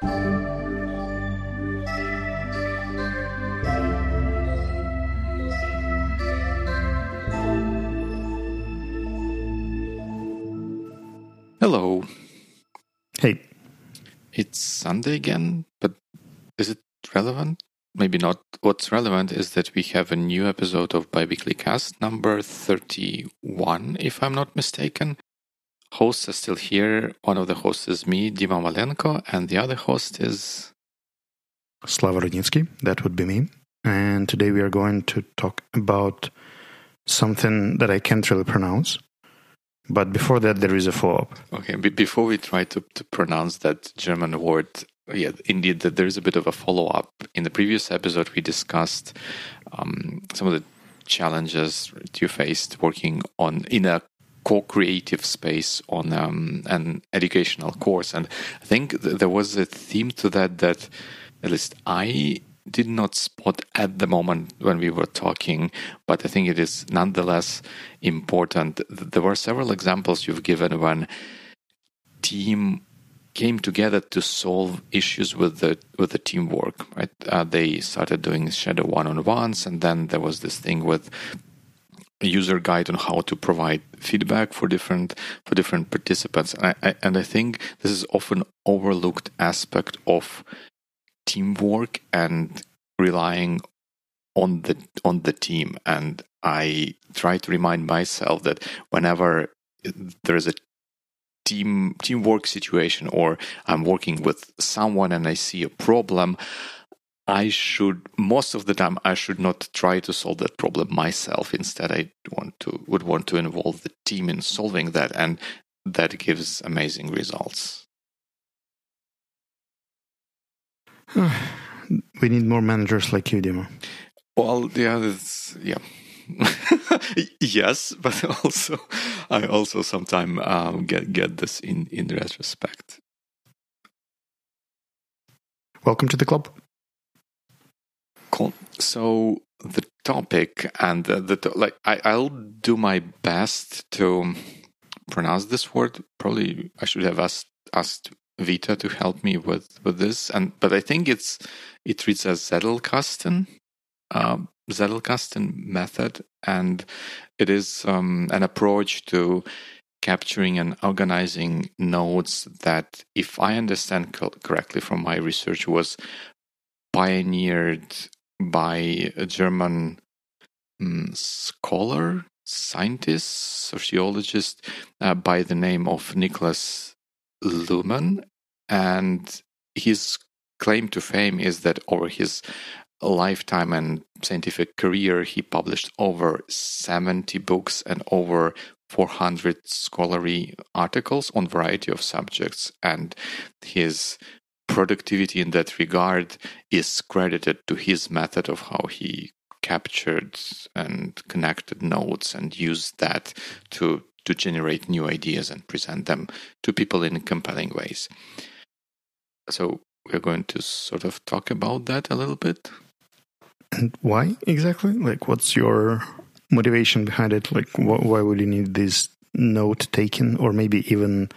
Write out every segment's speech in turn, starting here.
Hello. Hey. It's Sunday again, but is it relevant? Maybe not. What's relevant is that we have a new episode of Biweekly Cast, number 31, if I'm not mistaken. Hosts are still here. One of the hosts is me, Dima Malenko, and the other host is. Slava Rudnitsky, that would be me. And today we are going to talk about something that I can't really pronounce. But before that, there is a follow up. Okay, b- before we try to, to pronounce that German word, yeah, indeed, that there is a bit of a follow up. In the previous episode, we discussed um, some of the challenges you faced working on in a co-creative space on um, an educational course, and I think th- there was a theme to that that at least I did not spot at the moment when we were talking, but I think it is nonetheless important. There were several examples you've given when team came together to solve issues with the with the teamwork. Right? Uh, they started doing shadow one-on-ones, and then there was this thing with user guide on how to provide feedback for different for different participants. And I, I, and I think this is often overlooked aspect of teamwork and relying on the on the team and i try to remind myself that whenever there is a team teamwork situation or i'm working with someone and i see a problem i should most of the time i should not try to solve that problem myself instead i want to would want to involve the team in solving that and that gives amazing results we need more managers like you, Dima. Well, yeah, it's, yeah. yes, but also I also sometimes um, get get this in in retrospect. Welcome to the club. So the topic and the, the like, I, I'll do my best to pronounce this word. Probably I should have asked asked Vita to help me with with this, and but I think it's it reads as Zettelkasten, um, Zettelkasten method, and it is um, an approach to capturing and organizing nodes that, if I understand co- correctly from my research, was pioneered by a German um, scholar, scientist, sociologist uh, by the name of Niklas Luhmann, and his claim to fame is that over his lifetime and scientific career, he published over 70 books and over 400 scholarly articles on variety of subjects. And his productivity in that regard is credited to his method of how he captured and connected notes and used that to to generate new ideas and present them to people in compelling ways. So we're going to sort of talk about that a little bit. And why exactly? Like, what's your motivation behind it? Like, wh- why would you need this note taking or maybe even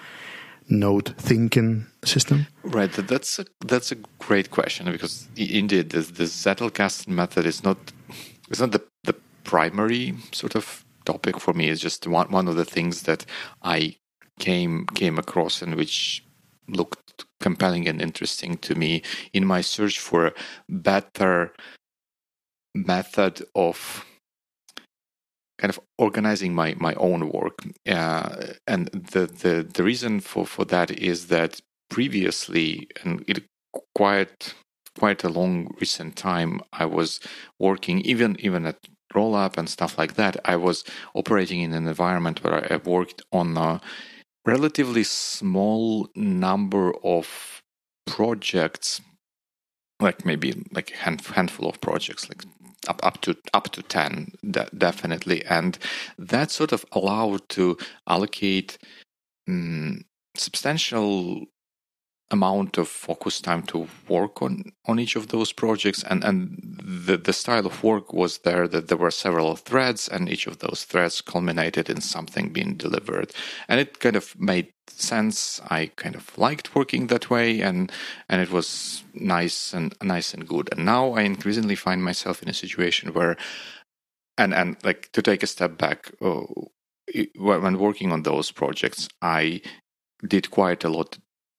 note thinking system? Right. That's a that's a great question because indeed the the Zettelkasten method is not it's not the the primary sort of topic for me. It's just one one of the things that I came came across and which looked compelling and interesting to me in my search for a better method of kind of organizing my my own work uh, and the, the the reason for for that is that previously and it quite quite a long recent time i was working even even at roll up and stuff like that i was operating in an environment where i worked on a relatively small number of projects like maybe like a hand, handful of projects like up up to up to 10 de- definitely. And that sort of allowed to allocate um, substantial amount of focus time to work on on each of those projects. And and the the style of work was there that there were several threads and each of those threads culminated in something being delivered. And it kind of made sense. I kind of liked working that way and and it was nice and nice and good. And now i increasingly find myself in a situation where and and like to take a step back oh, when working on those projects i did quite a lot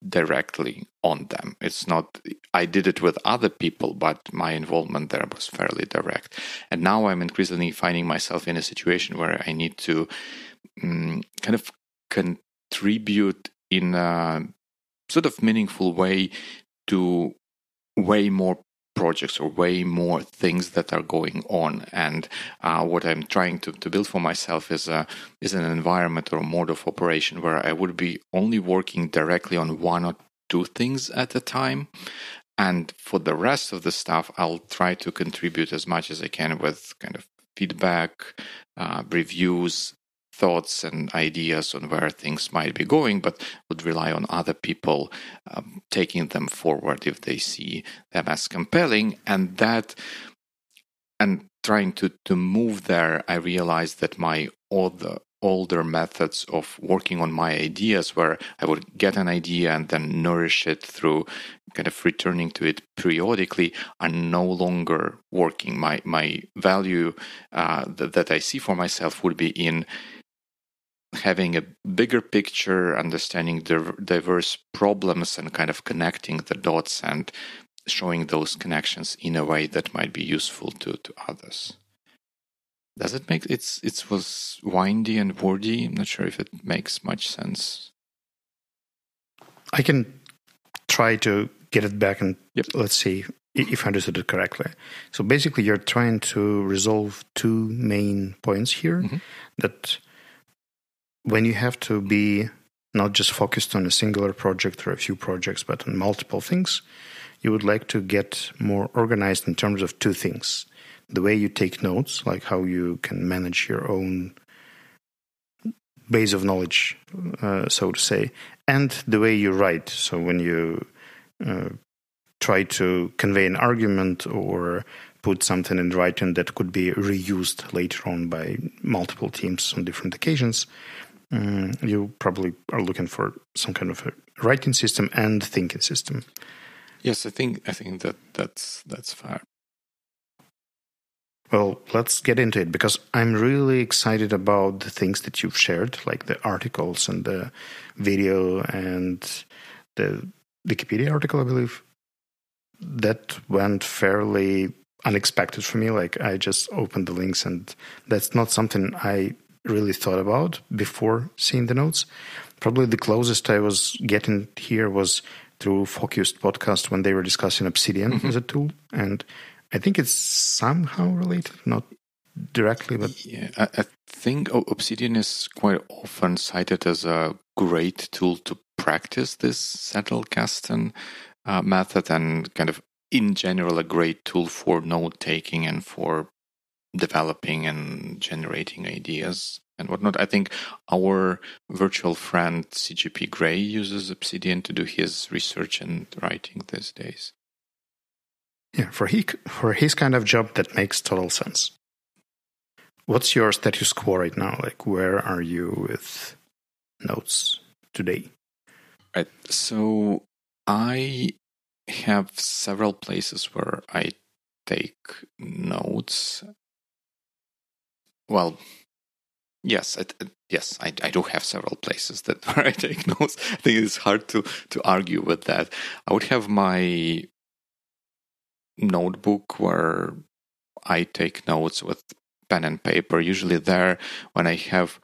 directly on them. It's not, I did it with other people, but my involvement there was fairly direct. And now I'm increasingly finding myself in a situation where I need to um, kind of contribute in a sort of meaningful way to way more projects or way more things that are going on. And uh, what I'm trying to, to build for myself is a is an environment or a mode of operation where I would be only working directly on one or two things at a time. And for the rest of the stuff, I'll try to contribute as much as I can with kind of feedback, uh, reviews, thoughts and ideas on where things might be going, but would rely on other people um, taking them forward if they see them as compelling. And that, and trying to, to move there, I realized that my other older methods of working on my ideas where I would get an idea and then nourish it through kind of returning to it periodically are no longer working. My my value uh, that, that I see for myself would be in having a bigger picture, understanding the diverse problems, and kind of connecting the dots and showing those connections in a way that might be useful to, to others. Does it make it's it was windy and wordy? I'm not sure if it makes much sense. I can try to get it back and yep. let's see if I understood it correctly. So basically, you're trying to resolve two main points here mm-hmm. that when you have to be not just focused on a singular project or a few projects, but on multiple things, you would like to get more organized in terms of two things the way you take notes, like how you can manage your own base of knowledge, uh, so to say, and the way you write. So when you uh, try to convey an argument or put something in writing that could be reused later on by multiple teams on different occasions, um, you probably are looking for some kind of a writing system and thinking system. Yes, I think I think that that's that's fair. Well, let's get into it because I'm really excited about the things that you've shared, like the articles and the video and the Wikipedia article, I believe. That went fairly unexpected for me. Like I just opened the links, and that's not something I really thought about before seeing the notes. Probably the closest I was getting here was through Focused podcast when they were discussing Obsidian mm-hmm. as a tool, and I think it's somehow related, not directly, but yeah, I, I think Obsidian is quite often cited as a great tool to practice this Zettelkasten uh, method, and kind of in general a great tool for note taking and for developing and generating ideas and whatnot. I think our virtual friend CGP Grey uses Obsidian to do his research and writing these days. Yeah, for he for his kind of job, that makes total sense. What's your status quo right now? Like, where are you with notes today? Right. So I have several places where I take notes well, yes, yes, I, I do have several places that where I take notes. I think it's hard to to argue with that. I would have my notebook where I take notes with pen and paper. Usually there, when I have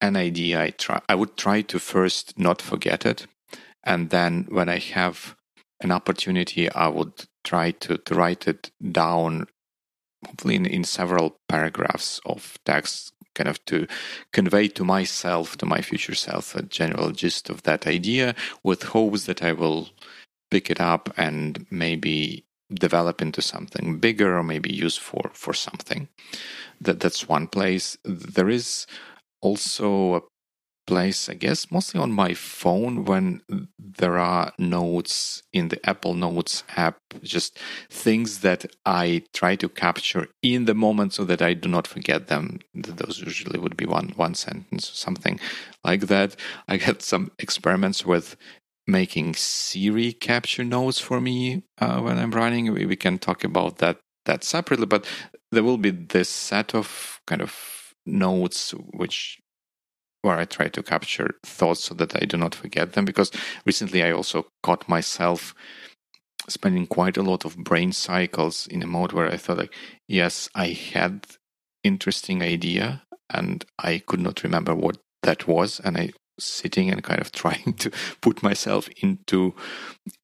an idea, I try. I would try to first not forget it, and then when I have an opportunity, I would try to, to write it down hopefully in, in several paragraphs of text kind of to convey to myself to my future self a general gist of that idea with hopes that i will pick it up and maybe develop into something bigger or maybe use for for something. That that's one place. There is also a place, I guess, mostly on my phone when there are notes in the Apple Notes app, just things that I try to capture in the moment so that I do not forget them. Those usually would be one one sentence or something like that. I had some experiments with making Siri capture notes for me uh, when I'm running. We, we can talk about that that separately, but there will be this set of kind of notes which where I try to capture thoughts so that I do not forget them. Because recently I also caught myself spending quite a lot of brain cycles in a mode where I thought like, yes, I had interesting idea and I could not remember what that was, and I sitting and kind of trying to put myself into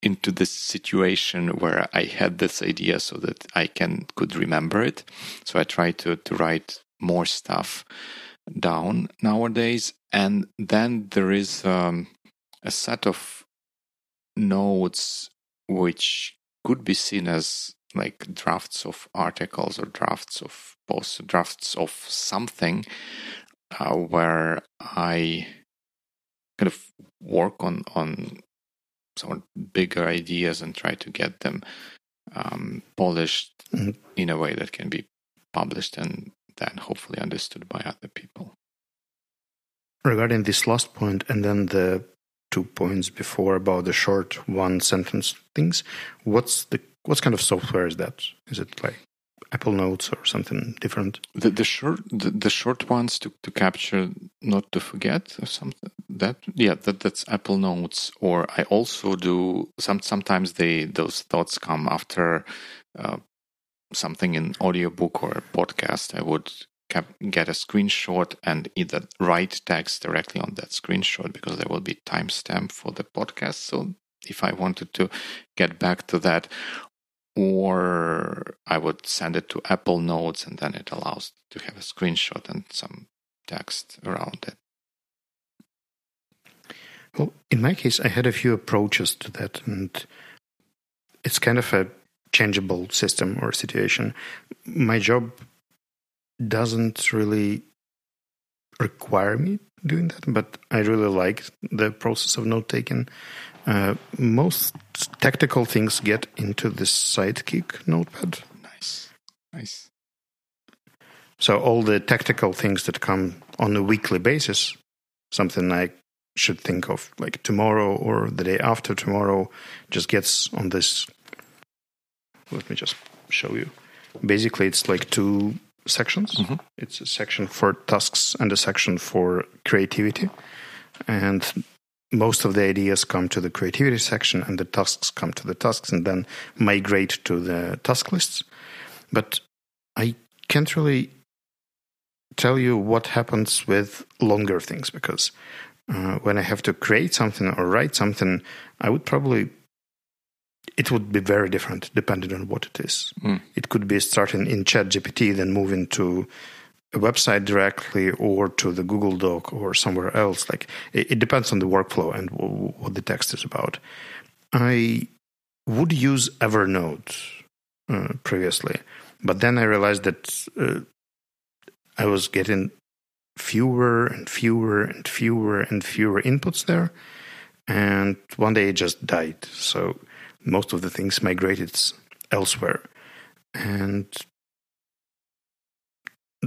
into this situation where I had this idea so that I can could remember it. So I try to to write more stuff down nowadays. And then there is um, a set of notes which could be seen as like drafts of articles or drafts of posts, drafts of something uh, where I kind of work on on some bigger ideas and try to get them um, polished mm-hmm. in a way that can be published and then hopefully understood by other people. Regarding this last point, and then the two points before about the short one sentence things, what's the what kind of software is that? Is it like Apple Notes or something different? The, the short the, the, short ones to, to capture not to forget or something that yeah that that's Apple Notes or I also do some sometimes they those thoughts come after uh, something in audiobook or a podcast, I would get a screenshot and either write text directly on that screenshot because there will be timestamp for the podcast. So if I wanted to get back to that, or I would send it to Apple Notes and then it allows to have a screenshot and some text around it. Well, in my case, I had a few approaches to that, and it's kind of a changeable system or situation. My job doesn't really require me doing that, but I really like the process of note taking. Uh, most tactical things get into this sidekick notepad. Nice, nice. So all the tactical things that come on a weekly basis, something I should think of like tomorrow or the day after tomorrow, just gets on this let me just show you. Basically, it's like two sections. Mm-hmm. It's a section for tasks and a section for creativity. And most of the ideas come to the creativity section, and the tasks come to the tasks, and then migrate to the task lists. But I can't really tell you what happens with longer things because uh, when I have to create something or write something, I would probably it would be very different depending on what it is. Mm. It could be starting in ChatGPT, then moving to a website directly or to the Google Doc or somewhere else. Like it, it depends on the workflow and w- what the text is about. I would use Evernote uh, previously, but then I realized that uh, I was getting fewer and fewer and fewer and fewer inputs there. And one day it just died. So most of the things migrated elsewhere. And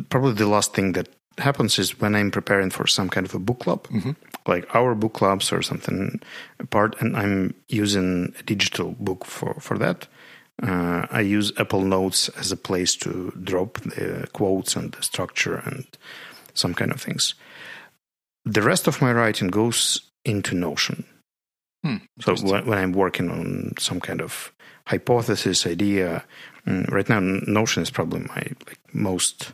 probably the last thing that happens is when I'm preparing for some kind of a book club, mm-hmm. like our book clubs or something apart, and I'm using a digital book for, for that. Uh, I use Apple Notes as a place to drop the quotes and the structure and some kind of things. The rest of my writing goes into Notion. Hmm, so when, when, I'm working on some kind of hypothesis idea, mm, right now Notion is probably my like, most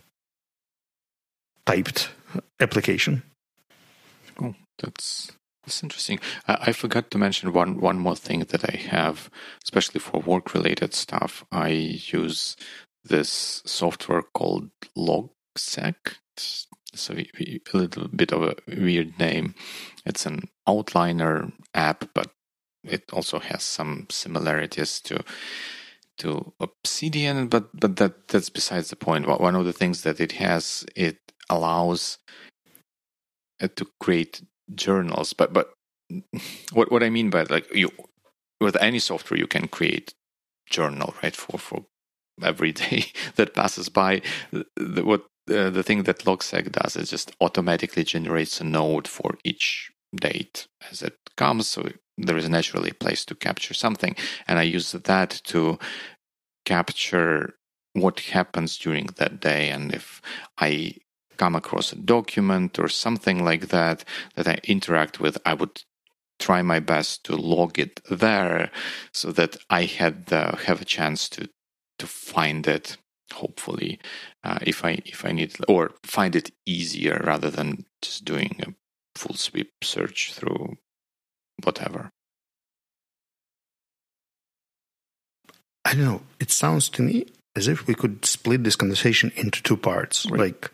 typed application. Oh, that's that's interesting. I, I forgot to mention one one more thing that I have, especially for work related stuff. I use this software called Logseq. It's a, a little bit of a weird name. It's an outliner app, but it also has some similarities to to Obsidian, but but that that's besides the point. One of the things that it has, it allows uh, to create journals. But but what what I mean by like you with any software you can create journal right for for every day that passes by. The, what uh, the thing that Logseq does is just automatically generates a node for each date as it comes. So there is naturally a place to capture something, and I use that to capture what happens during that day. And if I come across a document or something like that that I interact with, I would try my best to log it there so that I had uh, have a chance to to find it hopefully uh, if I if I need or find it easier rather than just doing a full sweep search through whatever. I don't know. It sounds to me as if we could split this conversation into two parts, right. like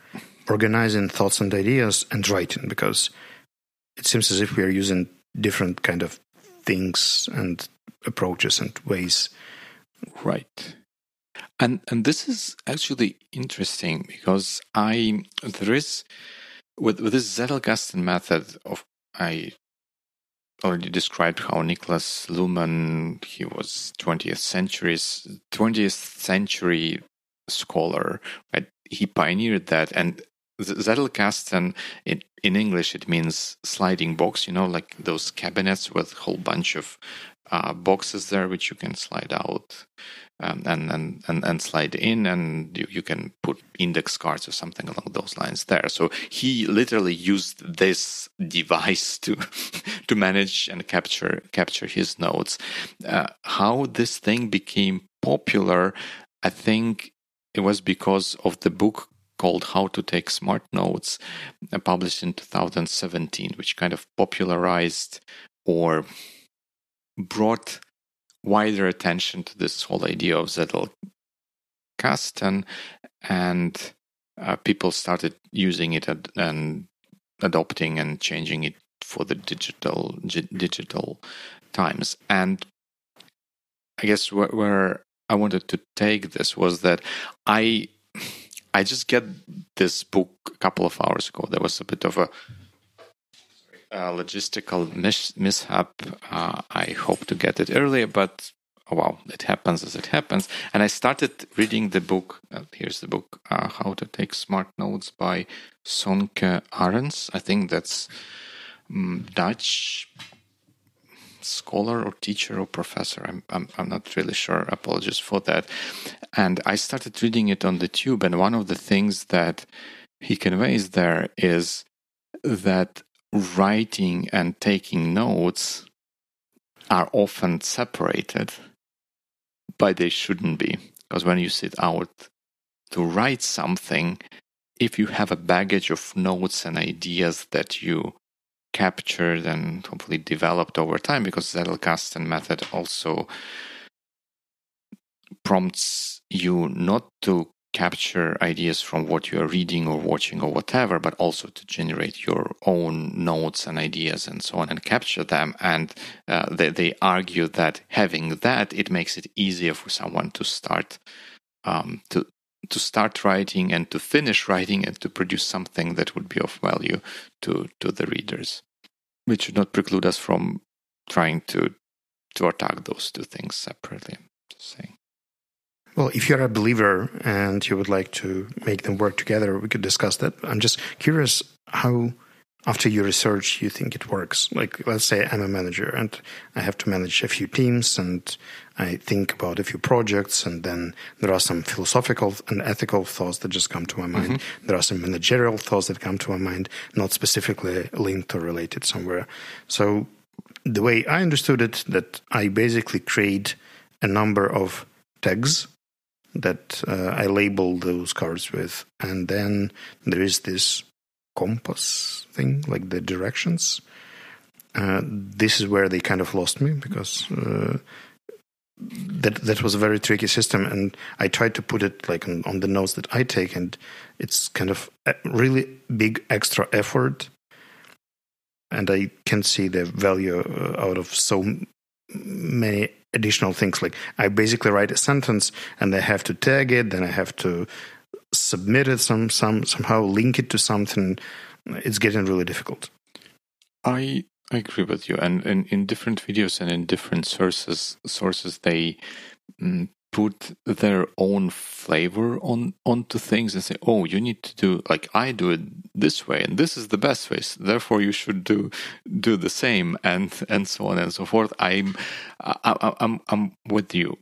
organizing thoughts and ideas and writing, because it seems as if we are using different kind of things and approaches and ways. Right. And and this is actually interesting because I there is with with this Zettelkasten method of I already described how Nicholas Luhmann he was 20th century's 20th century scholar right? He pioneered that and Zettelkasten in, in English it means sliding box you know like those cabinets with a whole bunch of uh, boxes there which you can slide out um, and, and, and, and slide in, and you, you can put index cards or something along those lines there. So he literally used this device to to manage and capture capture his notes. Uh, how this thing became popular, I think it was because of the book called How to Take Smart Notes, uh, published in 2017, which kind of popularized or brought wider attention to this whole idea of Zettelkasten, and uh, people started using it ad- and adopting and changing it for the digital g- digital times. And I guess where, where I wanted to take this was that I I just get this book a couple of hours ago. There was a bit of a uh, logistical mis- mishap. Uh, I hope to get it earlier, but oh, well, it happens as it happens. And I started reading the book. Uh, here's the book, uh, How to Take Smart Notes by Sönke Ahrens. I think that's um, Dutch scholar or teacher or professor. I'm, I'm, I'm not really sure. Apologies for that. And I started reading it on the tube. And one of the things that he conveys there is that writing and taking notes are often separated, but they shouldn't be. Because when you sit out to write something, if you have a baggage of notes and ideas that you captured and hopefully developed over time, because Zettelkasten method also prompts you not to capture ideas from what you are reading or watching or whatever, but also to generate your own notes and ideas and so on and capture them. And uh, they, they argue that having that, it makes it easier for someone to start um, to to start writing and to finish writing and to produce something that would be of value to to the readers, which should not preclude us from trying to to attack those two things separately. Just saying. Well, if you're a believer and you would like to make them work together, we could discuss that. I'm just curious how, after your research, you think it works. Like, let's say I'm a manager and I have to manage a few teams and I think about a few projects, and then there are some philosophical and ethical thoughts that just come to my mind. Mm-hmm. There are some managerial thoughts that come to my mind, not specifically linked or related somewhere. So, the way I understood it, that I basically create a number of tags that uh, I label those cards with. And then there is this compass thing, like the directions. Uh, this is where they kind of lost me because uh, that that was a very tricky system, and I tried to put it like on, on the notes that I take, and it's kind of really big extra effort, and I can see the value uh, out of so many additional things. Like I basically write a sentence and I have to tag it, then I have to submit it some some somehow link it to something. It's getting really difficult. I I agree with you, and, and in different videos and in different sources, sources they mm, put their own flavor on onto things and say, "Oh, you need to do like I do it this way, and this is the best way. So therefore, you should do do the same," and and so on and so forth. I'm I, I'm I'm with you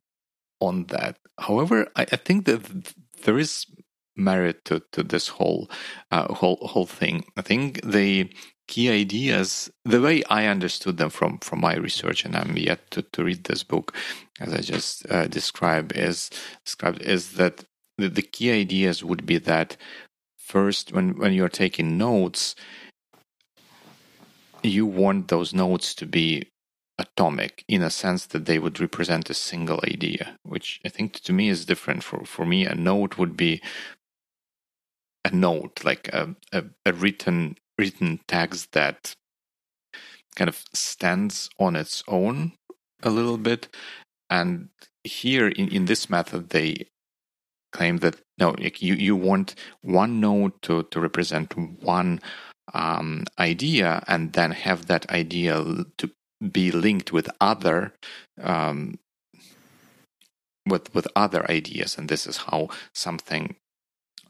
on that. However, I, I think that there is merit to, to this whole uh, whole whole thing. I think the key ideas, the way I understood them from from my research, and I'm yet to, to read this book, as I just uh, described, is described is that the, the key ideas would be that first, when when you're taking notes, you want those notes to be atomic in a sense that they would represent a single idea, which I think to me is different. For for me, a note would be a note, like a, a, a written written text that kind of stands on its own a little bit. And here in, in this method, they claim that no, you, you want one node to, to represent one um, idea and then have that idea to be linked with other um, with with other ideas and this is how something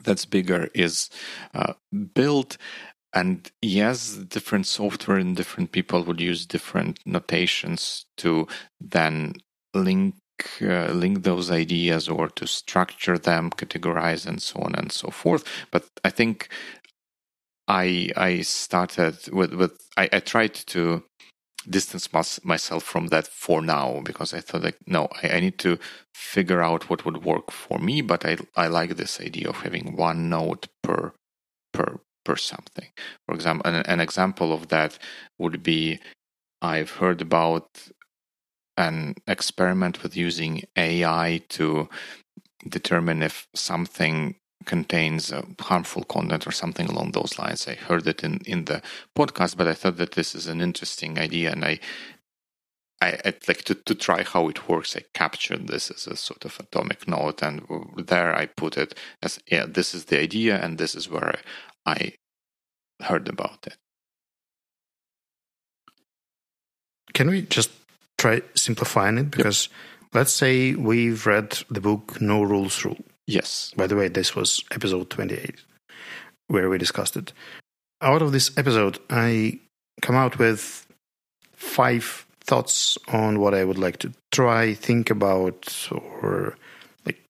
that's bigger is uh, built and yes different software and different people would use different notations to then link uh, link those ideas or to structure them categorize and so on and so forth. But i think i i started with with i, I tried to distance myself from that for now because I thought like no I, I, need to figure out what would work for me but I I like this idea of having one note per per per something for example an, an example of that would be I've heard about an experiment with using AI to determine if something contains uh, harmful content or something along those lines. I heard it in, in the podcast, but I thought that this is an interesting idea, and I I, would like to, to try how it works. I captured this as a sort of atomic note, and there I put it as yeah, this is the idea, and this is where I heard about it. Can we just try simplifying it? Because yep. let's say we've read the book No Rules Rule Yes. By the way, this was episode 28 where we discussed it. Out of this episode, I come out with five thoughts on what I would like to try, think about, or like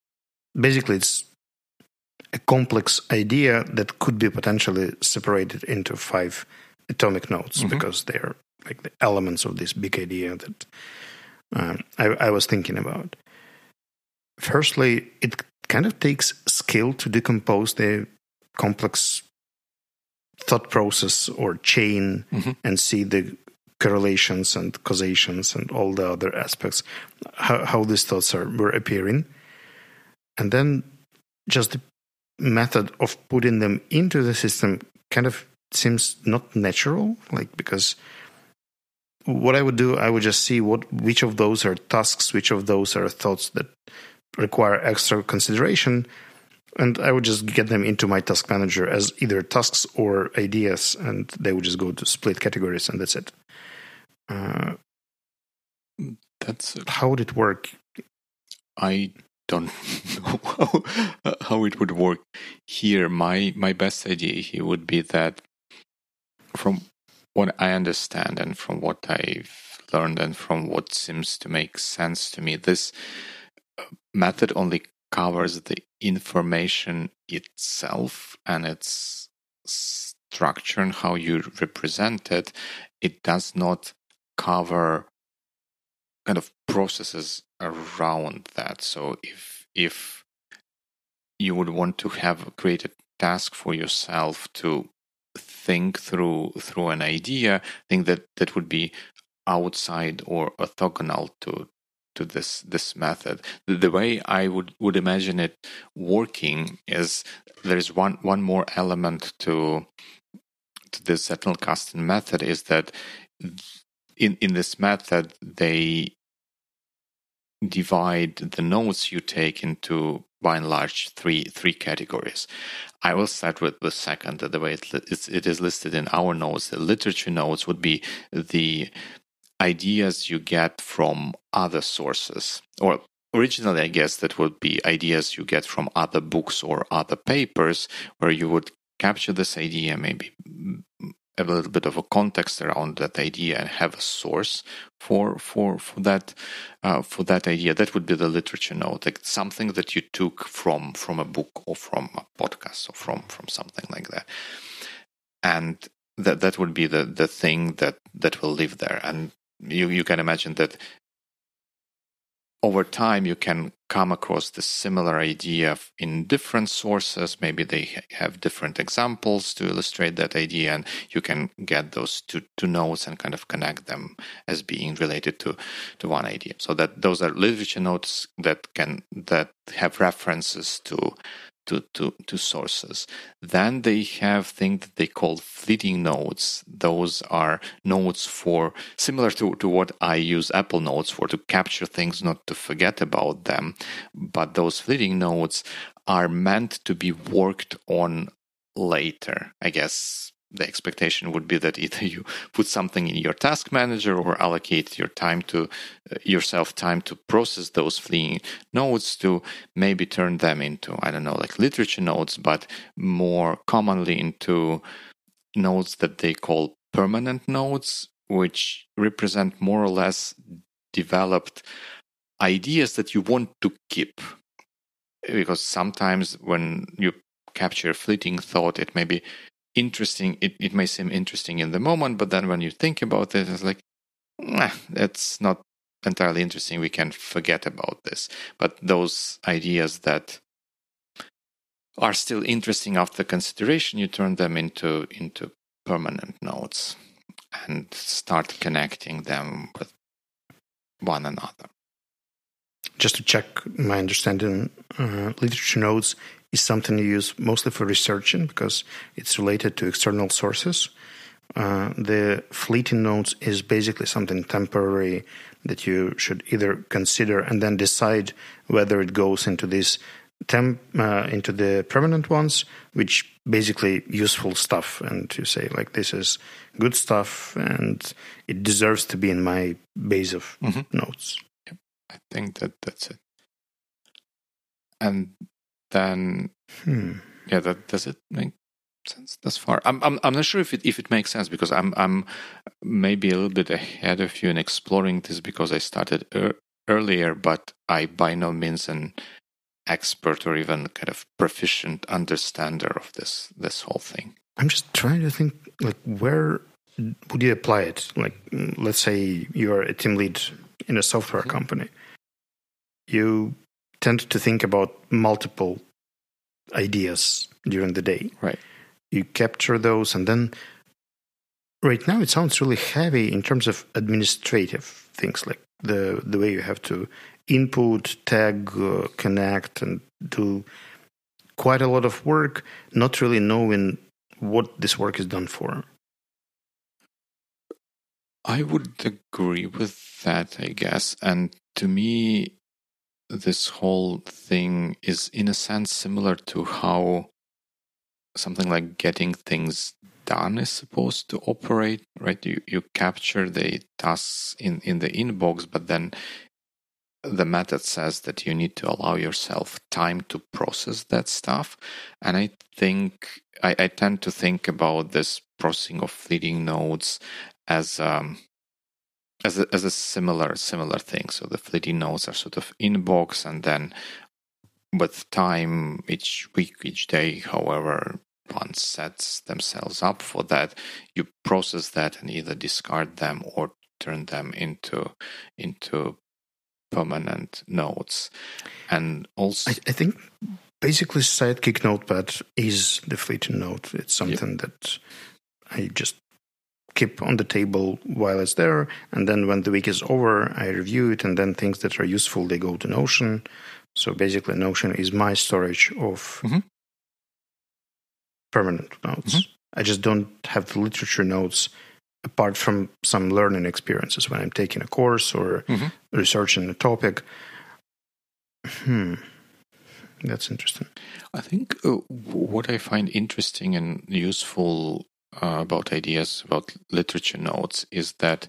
basically, it's a complex idea that could be potentially separated into five atomic notes mm-hmm. because they're like the elements of this big idea that um, I, I was thinking about. Firstly, it kind of takes skill to decompose the complex thought process or chain mm-hmm. and see the correlations and causations and all the other aspects how, how these thoughts are were appearing and then just the method of putting them into the system kind of seems not natural like because what i would do i would just see what which of those are tasks which of those are thoughts that require extra consideration and I would just get them into my task manager as either tasks or ideas, and they would just go to split categories, and that's it. Uh, that's how would it work? I don't know how, how it would work here. My my best idea here would be that, from what I understand and from what I've learned and from what seems to make sense to me, this uh, method only covers the information itself and its structure and how you represent it. It does not cover kind of processes around that. So if if you would want to have create a task for yourself to think through through an idea, I think that that would be outside or orthogonal to to this this method. The, the, way I would would imagine it working is there's one one more element to to the Zettelkasten method is that in in this method they divide the notes you take into by and large three three categories. I will start with the second, the way it, it is listed in our notes. The literature notes would be the ideas you get from other sources, or originally, I guess that would be ideas you get from other books or other papers, where you would capture this idea, maybe a little bit of a context around that idea and have a source for for for that uh, for that idea. That would be the literature note. Like something that you took from from a book or from a podcast or from from something like that. And that that would be the the thing that that will live there. And you you can imagine that over time you can come across the similar idea in different sources. Maybe they have different examples to illustrate that idea and you can get those two, two notes and kind of connect them as being related to to one idea. So that those are literature notes that can that have references to to, to, to sources. Then they have things that they call fleeting notes. Those are notes for similar to, to what I use Apple Notes for to capture things, not to forget about them. But those fleeting notes are meant to be worked on later. I guess the expectation would be that either you put something in your task manager or allocate your time to uh, yourself time to process those fleeting nodes to maybe turn them into i don't know like literature notes but more commonly into nodes that they call permanent nodes which represent more or less developed ideas that you want to keep. Because sometimes when you capture fleeting thought it may be interesting it, it may seem interesting in the moment but then when you think about it it's like nah, that's not entirely interesting. We can forget about this. But those ideas that are still interesting after consideration you turn them into into permanent notes and start connecting them with one another. Just to check my understanding uh, literature notes is something you use mostly for researching because it's related to external sources. Uh, the fleeting notes is basically something temporary that you should either consider and then decide whether it goes into this temp uh, into the permanent ones, which basically useful stuff, and you say like this is good stuff and it deserves to be in my base of mm-hmm. notes. Yep. I think that that's it. And then hmm. yeah, that does it make sense thus far? I'm I'm I'm not sure if it if it makes sense because I'm I'm maybe a little bit ahead of you in exploring this because I started er- earlier, but I by no means an expert or even kind of proficient understander of this this whole thing. I'm just trying to think like where would you apply it? Like let's say you're a team lead in a software mm-hmm. company. You tend to think about multiple ideas during the day. Right. You capture those, and then right now it sounds really heavy in terms of administrative things, like the the way you have to input, tag, uh, connect, and do quite a lot of work, not really knowing what this work is done for. I would agree with that, I guess. And to me, this whole thing is in a sense similar to how something like getting things done is supposed to operate right? You you capture the tasks in in the inbox but then the method says that you need to allow yourself time to process that stuff. And i think i, I tend to think about this processing of fleeting nodes as um, as a, as a similar similar thing. So the fleeting notes are sort of inbox, and then with time, each week, each day, however one sets themselves up for that, you process that and either discard them or turn them into into permanent notes. And also, I, I think basically Sidekick Notepad is the fleeting note. It's something yeah. that I just keep on the table while it's there. And then when the week is over, I review it. And then things that are useful, they go to Notion. So basically, Notion is my storage of mm-hmm. permanent notes. Mm-hmm. I just don't have the literature notes apart from some learning experiences when I'm taking a course or mm-hmm. researching a topic. Hmm. That's interesting. I think uh, what I find interesting and useful uh, about ideas about literature notes is that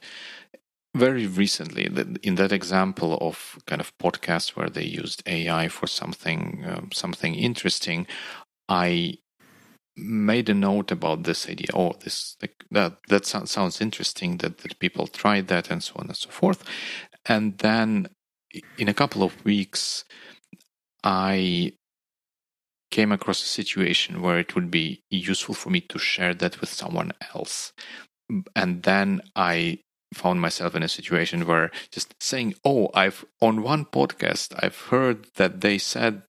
very recently, in that example of kind of podcast where they used AI for something um, something interesting, I made a note about this idea. Oh, this like, that that sounds interesting. That that people tried that and so on and so forth. And then in a couple of weeks, I came across a situation where it would be useful for me to share that with someone else. And then I found myself in a situation where just saying, "Oh, I've on one podcast I've heard that they said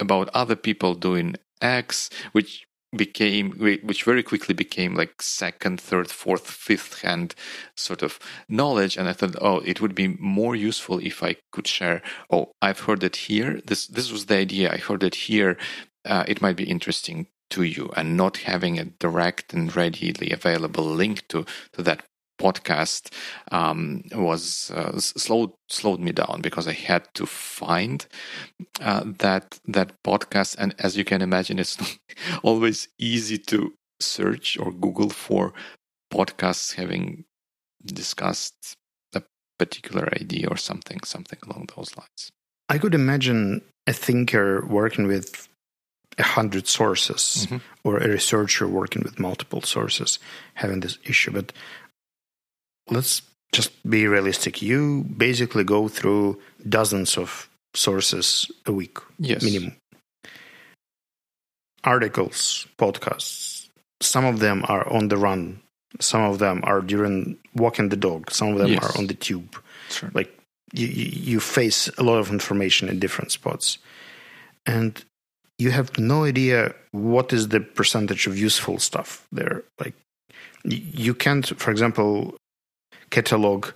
about other people doing X, which became which very quickly became like second third fourth fifth hand sort of knowledge and i thought oh it would be more useful if i could share oh i've heard it here this this was the idea i heard it here uh, it might be interesting to you and not having a direct and readily available link to to that podcast um, was uh, slowed slowed me down because I had to find uh, that that podcast, and as you can imagine, it's not always easy to search or Google for podcasts having discussed a particular idea or something something along those lines. I could imagine a thinker working with a hundred sources mm-hmm. or a researcher working with multiple sources having this issue but let's just be realistic. You basically go through dozens of sources a week, yes. minimum. Articles, podcasts. Some of them are on the run. Some of them are during walking the dog. Some of them yes. are on the tube. Sure. Like you, you face a lot of information in different spots, and you have no idea what is the percentage of useful stuff there. Like you can't, for example, catalog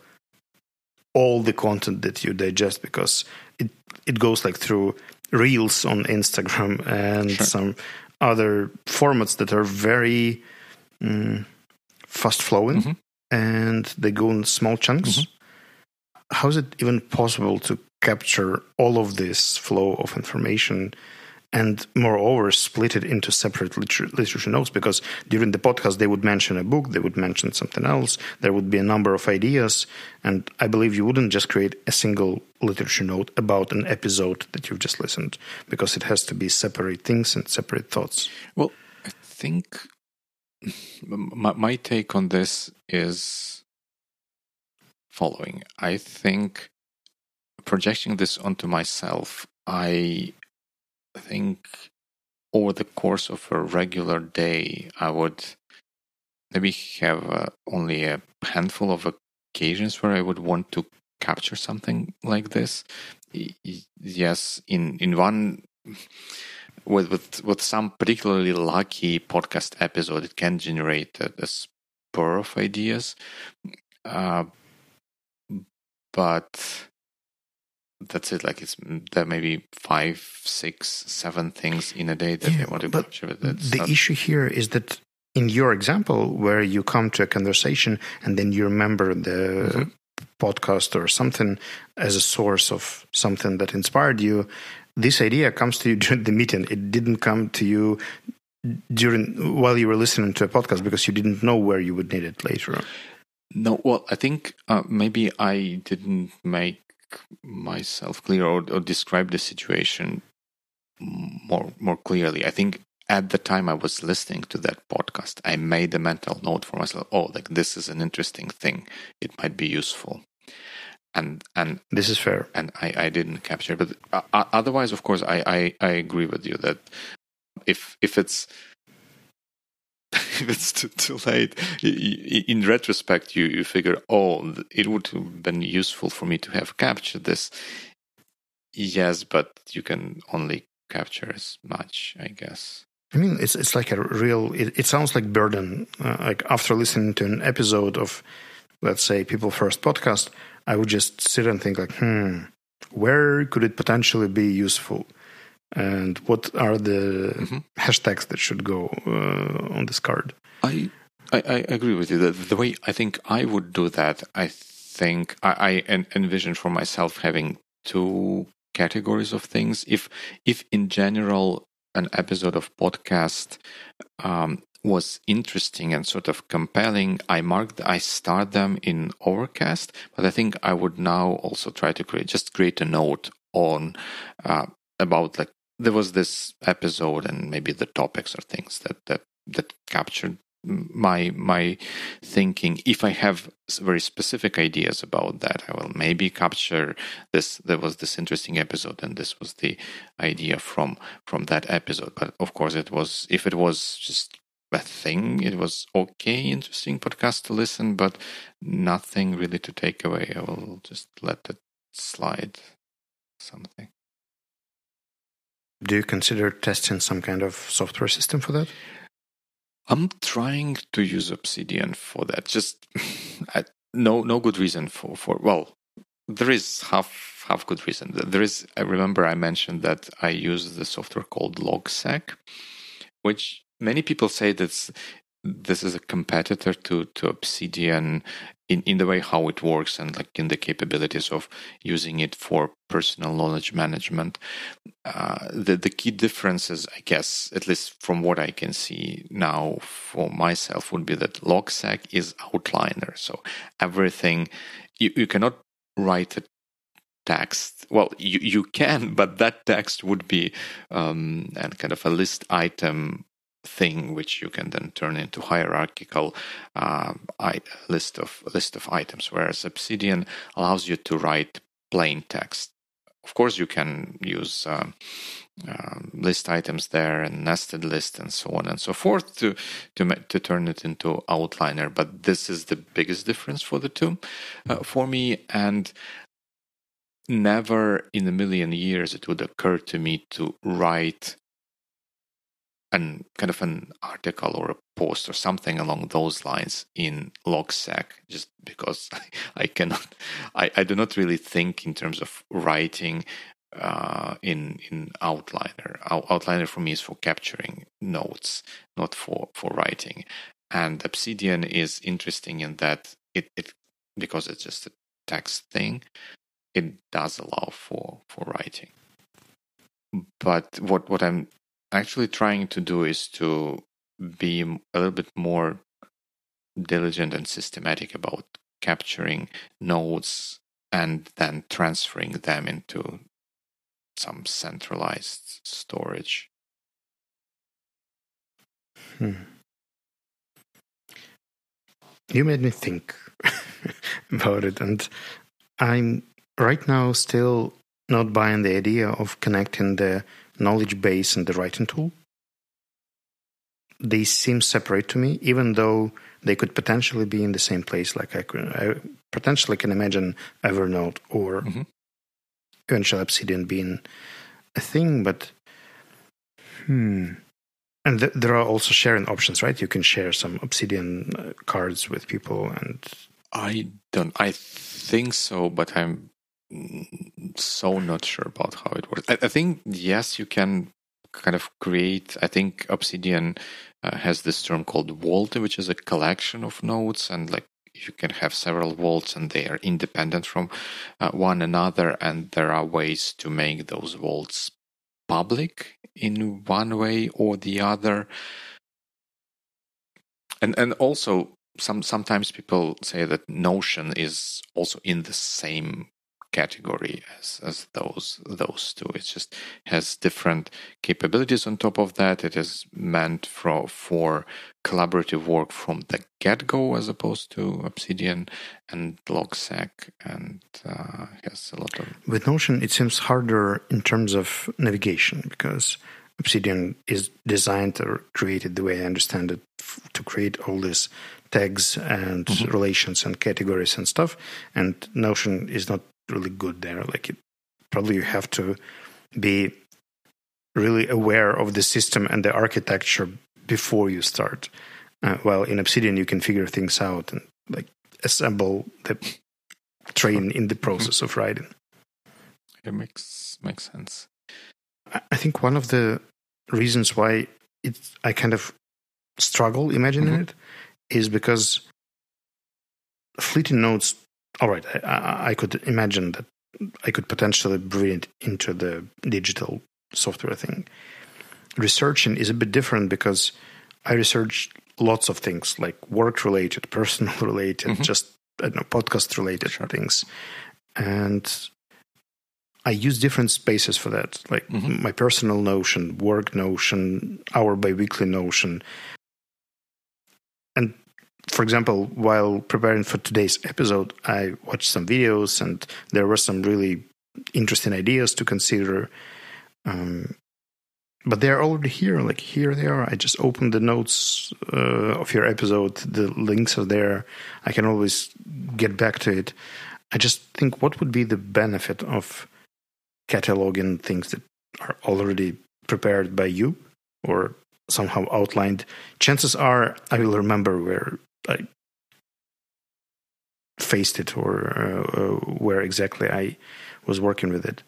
all the content that you digest because it it goes like through reels on Instagram and sure. some other formats that are very um, fast flowing mm-hmm. and they go in small chunks. Mm-hmm. How is it even possible to capture all of this flow of information and moreover split it into separate liter- literature notes because during the podcast they would mention a book they would mention something else there would be a number of ideas and i believe you wouldn't just create a single literature note about an episode that you've just listened because it has to be separate things and separate thoughts. Well i think my, my take on this is following. I think projecting this onto myself i I think over the course of a regular day, I would maybe have uh, only a handful of occasions where I would want to capture something like this. Yes, in in one with with with some particularly lucky podcast episode, it can generate a, a spur of ideas. Uh, but that's it. Like it's there may be five, six, seven things in a day that yeah, want to but capture. the not... issue here is that in your example, where you come to a conversation and then you remember the mm-hmm. podcast or something as a source of something that inspired you, this idea comes to you during the meeting. It didn't come to you during while you were listening to a podcast because you didn't know where you would need it later. No, well, I think uh, maybe I didn't make myself clear or, or describe the situation more more clearly. I think at the time I was listening to that podcast, I made a mental note for myself. Oh, like this is an interesting thing. It might be useful. And and this is fair. And I, I didn't capture, it. but uh, otherwise, of course, I, I I agree with you that if if it's if it's too, too late, in retrospect, you, you figure, oh, it would have been useful for me to have captured this. Yes, but you can only capture as much, I guess. I mean, it's it's like a real. It, it sounds like burden. Uh, like after listening to an episode of, let's say, People First podcast, I would just sit and think like, hmm, where could it potentially be useful? And what are the mm-hmm. hashtags that should go uh, on this card? I, I, I agree with you. The, the way I think I would do that, I think I, I envision for myself having two categories of things. If if in general an episode of podcast um, was interesting and sort of compelling, I marked I start them in Overcast, but I think I would now also try to create just create a note on uh, about like there was this episode and maybe the topics or things that that that captured my my thinking. If i have very specific ideas about that i will maybe capture this there was this interesting episode and this was the idea from from that episode. But of course it was if it was just a thing it was okay interesting podcast to listen but nothing really to take away. I will just let it slide something do you consider testing some kind of software system for that I'm trying to use Obsidian for that. Just no no good reason for for well, there is half half good reason. There is. I remember I mentioned that I use the software called Logseq, which many people say that's this is a competitor to to Obsidian in, in the way how it works and like in the capabilities of using it for personal knowledge management. Uh, the the key differences, I guess, at least from what I can see now for myself, would be that Logseq is outliner. So everything you, you cannot write a text. Well, you, you can, but that text would be um, and kind of a list item thing which you can then turn into hierarchical uh, list of list of items whereas obsidian allows you to write plain text. Of course you can use uh, uh, list items there and nested list and so on and so forth to to to turn it into outliner but this is the biggest difference for the two uh, for me. And never in a million years it would occur to me to write an kind of an article or a post or something along those lines in Logseq, just because I, I cannot, I, I do not really think in terms of writing uh, in in outliner. Outliner for me is for capturing notes, not for for writing. And Obsidian is interesting in that it, it because it's just a text thing, it does allow for for writing. But what what I'm actually trying to do is to be a little bit more diligent and systematic about capturing nodes and then transferring them into some centralized storage. Hmm. You made me think about it, and I'm right now still not buying the idea of connecting the knowledge base and the writing tool. They seem separate to me, even though they could potentially be in the same place. Like I, could, I potentially can imagine Evernote or mm-hmm. eventually Obsidian being a thing, but hmm. And th- there are also sharing options, right? You can share some Obsidian uh, cards with people, and I don't. I think so, but I'm so not sure about how it works. I, I, think yes, you can kind of create. I think Obsidian uh, has this term called vault, which is a collection of nodes, and like you can have several vaults, and they are independent from uh, one another. And there are ways to make those vaults public in one way or the other. And and also some sometimes people say that Notion is also in the same category as as those those two. It just has different capabilities on top of that. It is meant for for collaborative work from the get go as opposed to Obsidian and Logseq, and uh, has a lot of. With Notion, it seems harder in terms of navigation because. Obsidian is designed or created the way I understand it to create all these tags and mm-hmm. relations and categories and stuff. And Notion is not really good there. Like it, probably you have to be really aware of the system and the architecture before you start. Uh, while in Obsidian you can figure things out and like assemble the train in the process of writing. It makes makes sense. I think one of the reasons why it I kind of struggle imagining mm-hmm. it is because fleeting nodes all right, I, I, could imagine that I could potentially bring it into the digital software thing. Researching is a bit different because I research lots of things like work related, personal related, mm-hmm. just I don't know, podcast related sure. things. And I use different spaces for that, like mm-hmm. my personal notion, work notion, our biweekly notion. For example, while preparing for today's episode, I watched some videos and there were some really interesting ideas to consider. Um, but they're already here. Like here they are. I just opened the notes uh, of your episode. The links are there. I can always get back to it. I just think what would be the benefit of cataloging things that are already prepared by you or somehow outlined. Chances are I will remember where I faced it or uh, uh, where exactly I was working with it.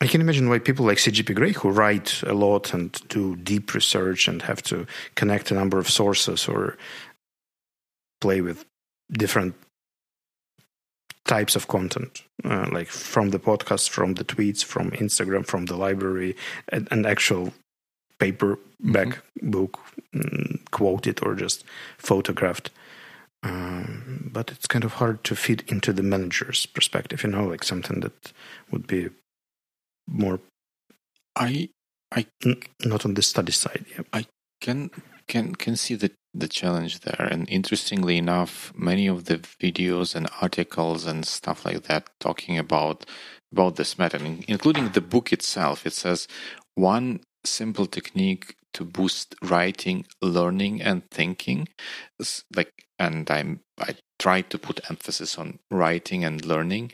I can imagine why people like CGP Grey, who write a lot and do deep research and have to connect a number of sources or play with different types of content, uh, like from the podcast, from the tweets, from Instagram, from the library, and, an actual paperback mm-hmm. book, mm, quoted or just photographed. Um, but it's kind of hard to fit into the manager's perspective, you know, like something that would be more. I, I, n- not on the study side. Yeah. I can can can see the the challenge there. And interestingly enough, many of the videos and articles and stuff like that talking about about this method, including the book itself, it says one simple technique to boost writing, learning, and thinking. Like, and I'm I try to put emphasis on writing and learning.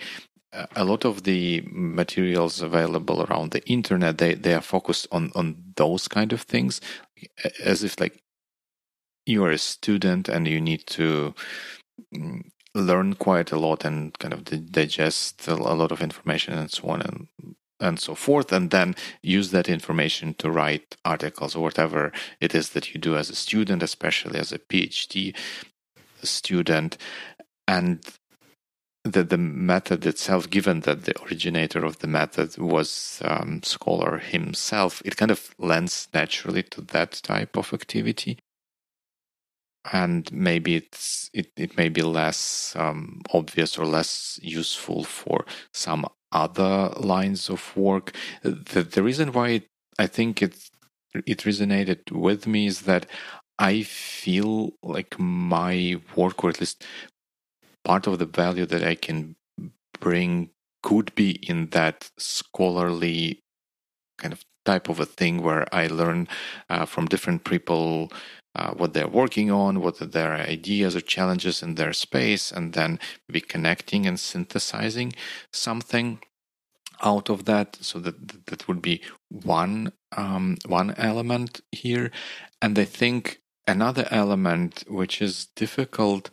a lot of the materials available around the internet they, they are focused on on those kind of things as if like you are a student and you need to mm, learn quite a lot and kind of digest a lot of information and so on and and so forth and then use that information to write articles or whatever it is that you do as a student especially as a phd student. And the, the method itself, given that the originator of the method was um, scholar himself, it kind of lends naturally to that type of activity. And maybe it's it, it may be less um, obvious or less useful for some other lines of work. The, the reason why I think it it resonated with me is that I feel like my work, or at least part of the value that I can bring, could be in that scholarly kind of type of a thing where I learn uh, from different people uh, what they're working on, what are their ideas or challenges in their space, and then be connecting and synthesizing something out of that. So that that would be one um, one element here, and I think another element which is difficult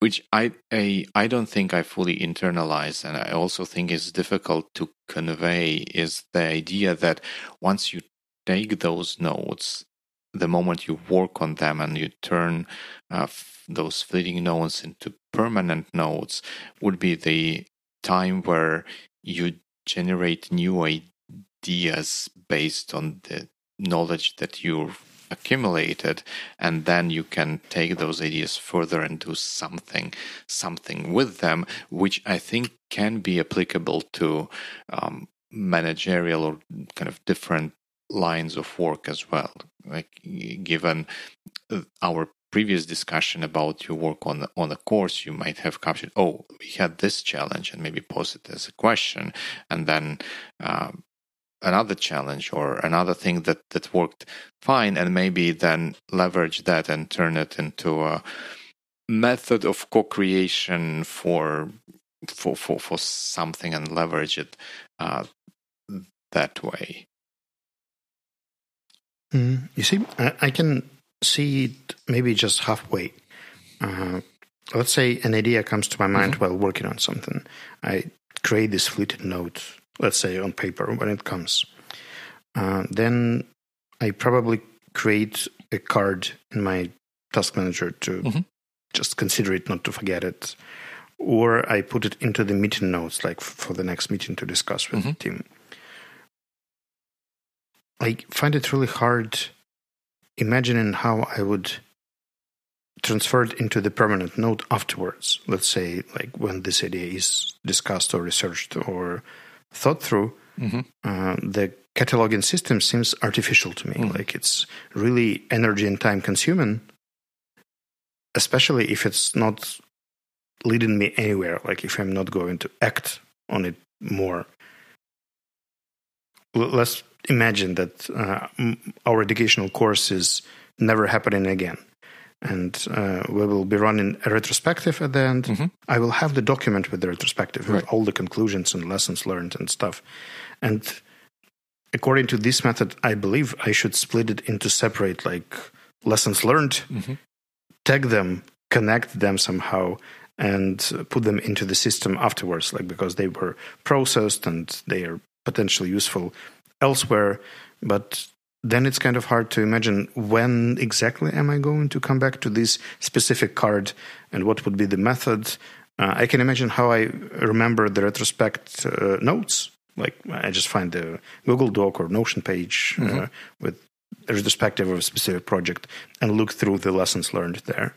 which I, I I don't think I fully internalize, and I also think is difficult to convey, is the idea that once you take those notes the moment you work on them and you turn uh, f- those fleeting notes into permanent notes would be the time where you generate new ideas based on the knowledge that you've accumulated and then you can take those ideas further and do something something with them which i think can be applicable to um, managerial or kind of different lines of work as well. Like given uh, our previous discussion about your work on on a course, you might have captured, oh, we had this challenge, and maybe post it as a question, and then uh, another challenge or another thing that that worked fine, and maybe then leverage that and turn it into a method of co-creation for for for, for something and leverage it uh, that way. Mm, you see, I, I, can see it maybe just halfway. Uh, let's say an idea comes to my mind mm-hmm. while working on something. I create this fleeted note, let's say on paper when it comes. Uh, then I probably create a card in my task manager to mm-hmm. just consider it, not to forget it. or I put it into the meeting notes, like for the next meeting to discuss with Mhm. the team. I find it really hard imagining how I would transfer it into the permanent node afterwards. Let's say, like when this idea is discussed or researched or thought through, hmm uh, the cataloging system seems artificial to me. Mm. Like it's really energy and time consuming, especially if it's not leading me anywhere. Like if I'm not going to act on it more. L- Let's imagine that uh, our educational course is never happening again. And uh, we will be running a retrospective at the end. Mhm. I will have the document with the retrospective, with all the conclusions and lessons learned and stuff. And according to this method, I believe I should split it into separate, like lessons learned, hmm tag them, connect them somehow, and put them into the system afterwards, like because they were processed and they are potentially useful elsewhere. But then it's kind of hard to imagine when exactly am I going to come back to this specific card and what would be the method. Uh, I can imagine how I remember the retrospect uh, notes. Like I just find the Google Doc or Notion page uh, with a retrospective of a specific project and look through the lessons learned there.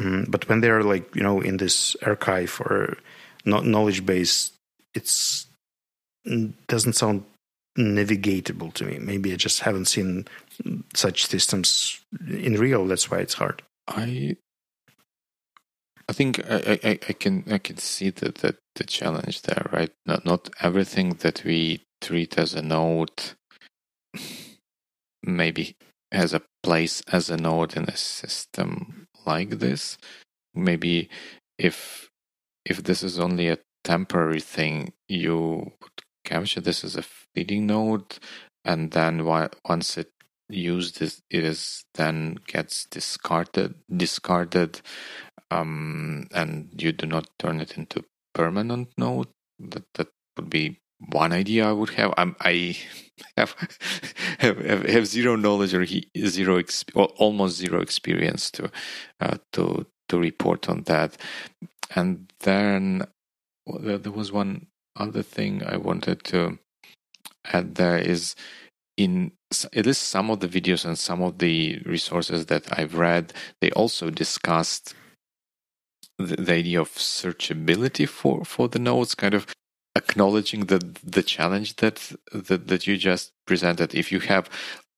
Mm, but when they're like you know in this archive or knowledge base, it's mm, doesn't sound navigatable to me. Maybe I just haven't seen such systems in real. That's why it's hard. I I think I, I, I can I can see that, that the challenge there, right? Not not everything that we treat as a node maybe has a place as a node in a system like this. Maybe if if this is only a temporary thing, you would capture this as a fleeting node, and then once it used, it it is then gets discarded discarded um, and you do not turn it into permanent node. That that would be one idea I would have. I'm, I have, have have have zero knowledge or he, zero exp- or almost zero experience to uh, to to report on that. And then well, there was one other thing I wanted to add. There is in at least some of the videos and some of the resources that I've read, they also discussed the, the idea of searchability for, for the nodes, kind of acknowledging the the challenge that, that that you just presented. If you have,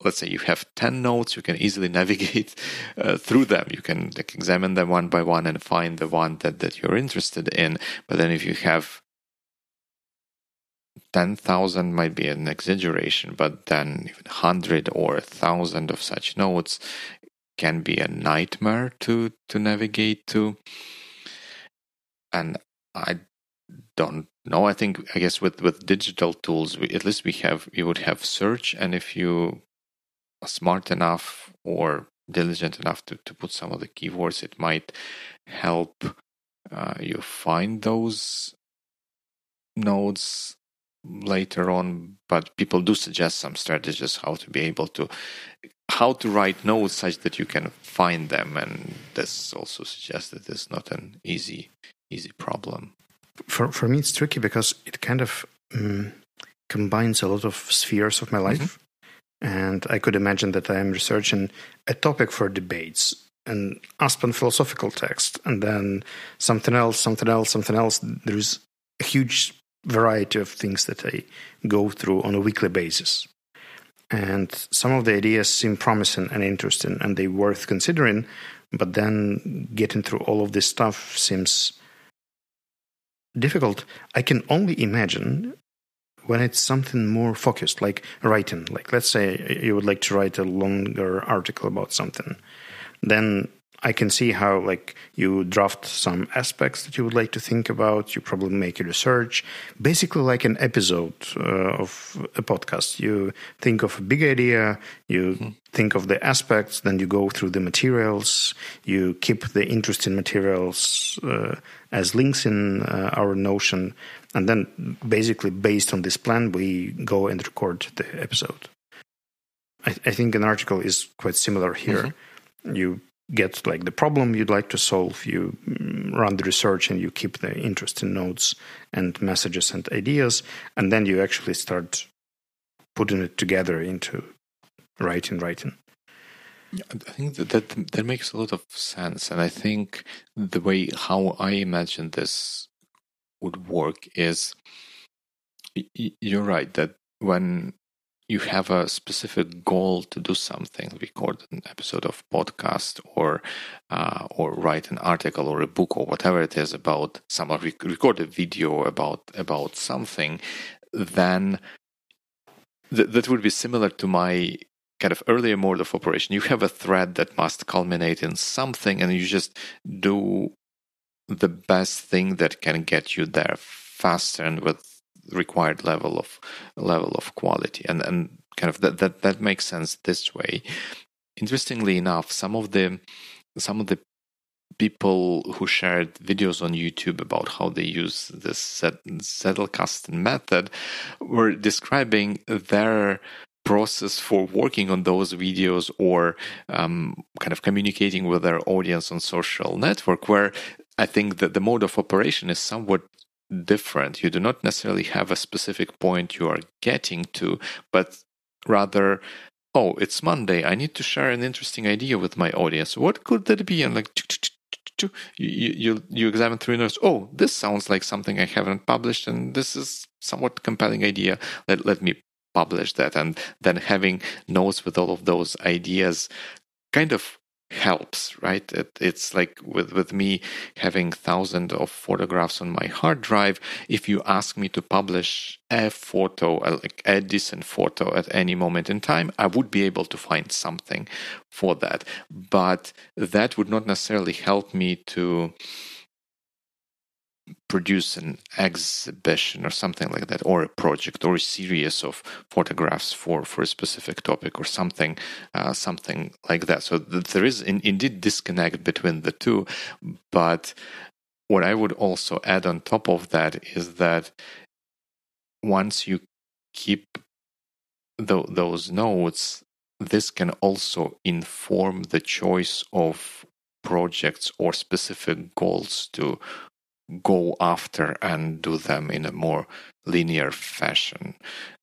let's say, you have ten nodes, you can easily navigate uh, through them. You can like, examine them one by one and find the one that that you're interested in. But then, if you have 10,000 might be an exaggeration, but then 100 or 1,000 of such nodes can be a nightmare to, to navigate to. And I don't know. I think, I guess with, with digital tools, we, at least we have, we would have search. And if you are smart enough or diligent enough to, to put some of the keywords, it might help uh, you find those nodes later on but people do suggest some strategies how to be able to how to write nodes such that you can find them and this also suggests that it's not an easy easy problem For for me, it's tricky because it kind of um, combines a lot of spheres of my life, and I could imagine that I am researching a topic for debates. An Aspen philosophical text, and then something else, something else, something else. There's a huge variety of things that I go through on a weekly basis. And some of the ideas seem promising and interesting and they worth considering, but then getting through all of this stuff seems difficult. I can only imagine when it's something more focused, like writing. Like, let's say you would like to write a longer article about something. Then I can see how, like, you draft some aspects that you would like to think about. You probably make a research, basically like an episode uh, of a podcast. You think of a big idea, you think of the aspects, then you go through the materials. You keep the interesting materials uh, as links in uh, our Notion, and then basically based on this plan, we go and record the episode. I, I think an article is quite similar here. You get like the problem you'd like to solve you mm, run the research and you keep the interesting notes and messages and ideas and then you actually start putting it together into writing writing. I think that, that that makes a lot of sense, and I think the way how I imagine this would work is you're right that when you have a specific goal to do something, record an episode of podcast or uh, or write an article or a book or whatever it is about some or record a video about about something, then th- that would be similar to my kind of earlier mode of operation. You have a thread that must culminate in something, and you just do the best thing that can get you there faster and with required level of level of quality. And and kind of that that that makes sense this way. Interestingly enough some of the some of the people who shared videos on YouTube about how they use this Zettelkasten method were describing their process for working on those videos or um, kind of communicating with their audience on social network where I think that the mode of operation is somewhat different. You do not necessarily have a specific point you are getting to, but rather, oh, it's Monday. I need to share an interesting idea with my audience. What could that be? And like, you you you examine through notes. Oh, this sounds like something I haven't published, and this is somewhat compelling idea. Let let me publish that, and then having notes with all of those ideas kind of helps right? It, it's like with with me having thousands of photographs on my hard drive if you ask me to publish a photo like a decent photo at any moment in time i would be able to find something for that. But that would not necessarily help me to produce an exhibition or something like that, or a project or a series of photographs for, for a specific topic or something, uh, something like that. So th- there is in, indeed disconnect between the two. But what I would also add on top of that is that once you keep th- those notes, this can also inform the choice of projects or specific goals to go after and do them in a more linear fashion,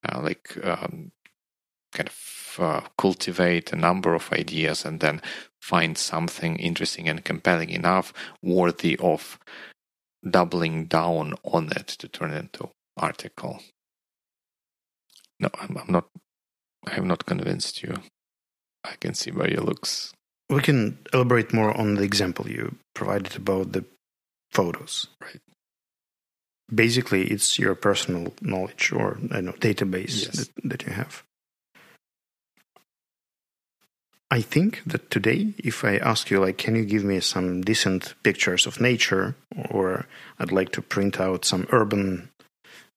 uh, like um, kind of uh, cultivate a number of ideas and then find something interesting and compelling enough, worthy of doubling down on it to turn it into article. No, I'm, I'm not. I'm not convinced you. I can see by your looks. We can elaborate more on the example you provided about the photos. Right. Basically, it's your personal knowledge or I know database yes. that, that you have. I think that today, if I ask you, like, can you give me some decent pictures of nature, or I'd like to print out some urban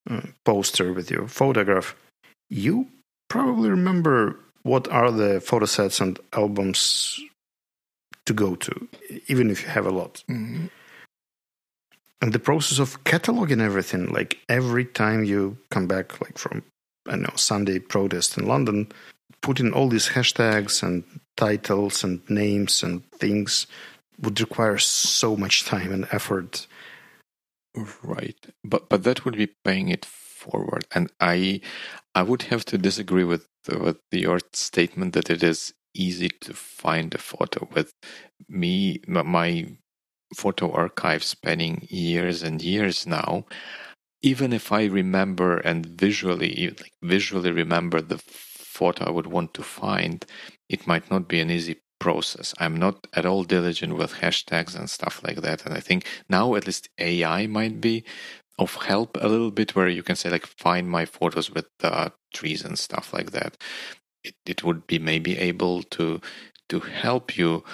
uh, poster with your photograph, you probably remember what are the photo sets and albums to go to, even if you have a lot. Mm-hmm and the process of cataloging everything like every time you come back like from i know sunday protest in london putting all these hashtags and titles and names and things would require so much time and effort. Right. But but that would be paying it forward. And i i would have to disagree with with your statement that it is easy to find a photo with me my photo archive spanning years and years now, even if I remember and visually like visually remember the photo I would want to find, it might not be an easy process. I'm not at all diligent with hashtags and stuff like that. And I think now at least AI might be of help a little bit where you can say like find my photos with uh, trees and stuff like that. It, it would be maybe able to to help you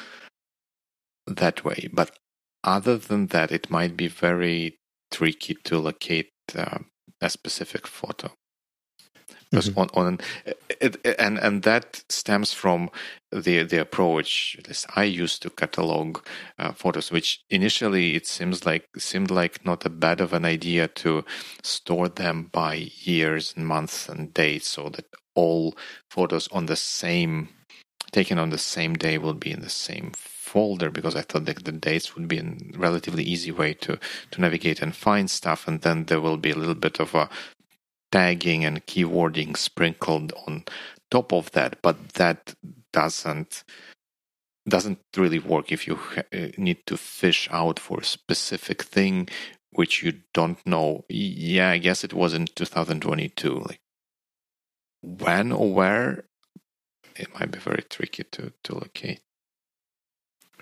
that way. But other than that, it might be very tricky to locate uh, a specific photo. Because mm-hmm. on, on it, it, and and that stems from the the approach that I used to catalog uh, photos, which initially it seems like seemed like not a bad of an idea to store them by years and months and dates, so that all photos on the same taken on the same day will be in the same folder because I thought that the dates would be a relatively easy way to, to navigate and find stuff. And then there will be a little bit of a tagging and keywording sprinkled on top of that. But that doesn't doesn't really work if you uh, need to fish out for a specific thing which you don't know. Yeah, I guess it was in 2022. Like when or where, it might be very tricky to, to locate.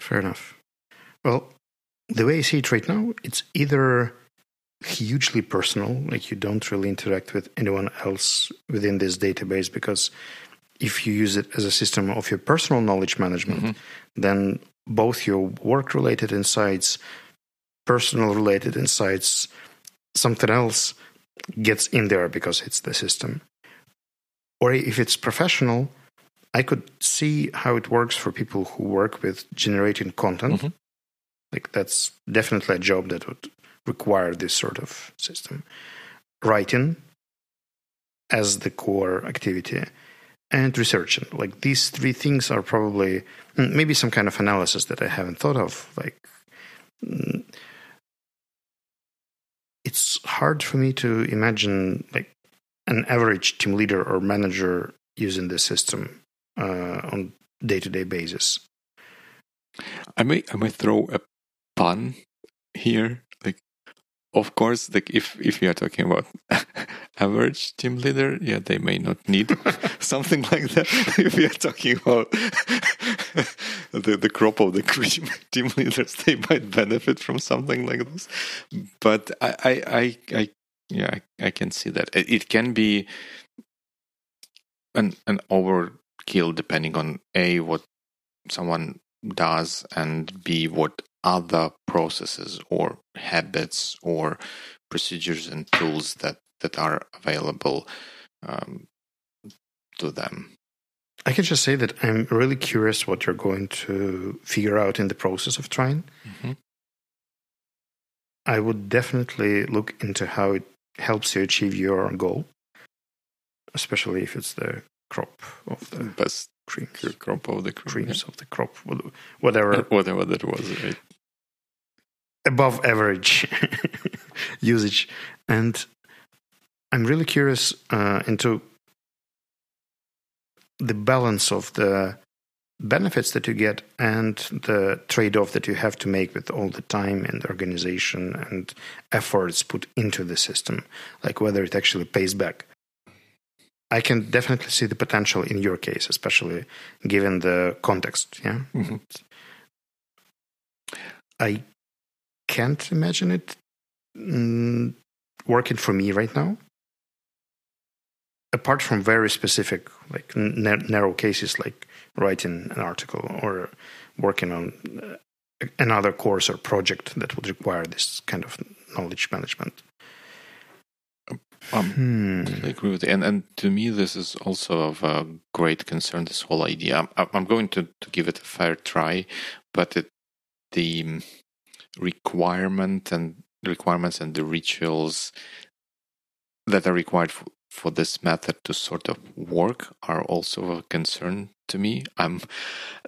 Fair enough. Well, the way I see it right now, it's either hugely personal, like you don't really interact with anyone else within this database because if you use it as a system of your personal knowledge management, mm-hmm. then both your work related insights, personal related insights, something else gets in there because it's the system. Or if it's professional, I could see how it works for people who work with generating content. Mm-hmm. Like that's definitely a job that would require this sort of system. Writing as the core activity and researching. Like these three things are probably mm, maybe some kind of analysis that I haven't thought of. Like mm, it's hard for me to imagine like an average team leader or manager using this system uh, on day to day basis. I may I may throw a pun here. Like, of course, like if if you are talking about average team leader, yeah, they may not need something like that. if you are talking about the the crop of the team leaders, they might benefit from something like this. But I I I, I yeah I, I can see that it, it can be an an over kill depending on a what someone does and b what other processes or habits or procedures and tools that that are available um, to them i can just say that i'm really curious what you're going to figure out in the process of trying mm-hmm. i would definitely look into how it helps you achieve your goal especially if it's the crop of the best creams. crop of the cream, creams yeah. of the crop, whatever, whatever that was, right? Above average usage, and I'm really curious uh, into the balance of the benefits that you get and the trade-off that you have to make with all the time and organization and efforts put into the system like whether it actually pays back I can definitely see the potential in your case, especially given the context. Yeah. Mm-hmm. I can't imagine it mm, working for me right now. Apart from very specific, like n- narrow cases, like writing an article or working on uh, another course or project that would require this kind of knowledge management. Um, hmm. I agree with you. And, and to me, this is also of a great concern, this whole idea. I'm, I'm going to, to give it a fair try, but it, the requirement and requirements and the rituals that are required for, for this method to sort of work are also a concern to me. I'm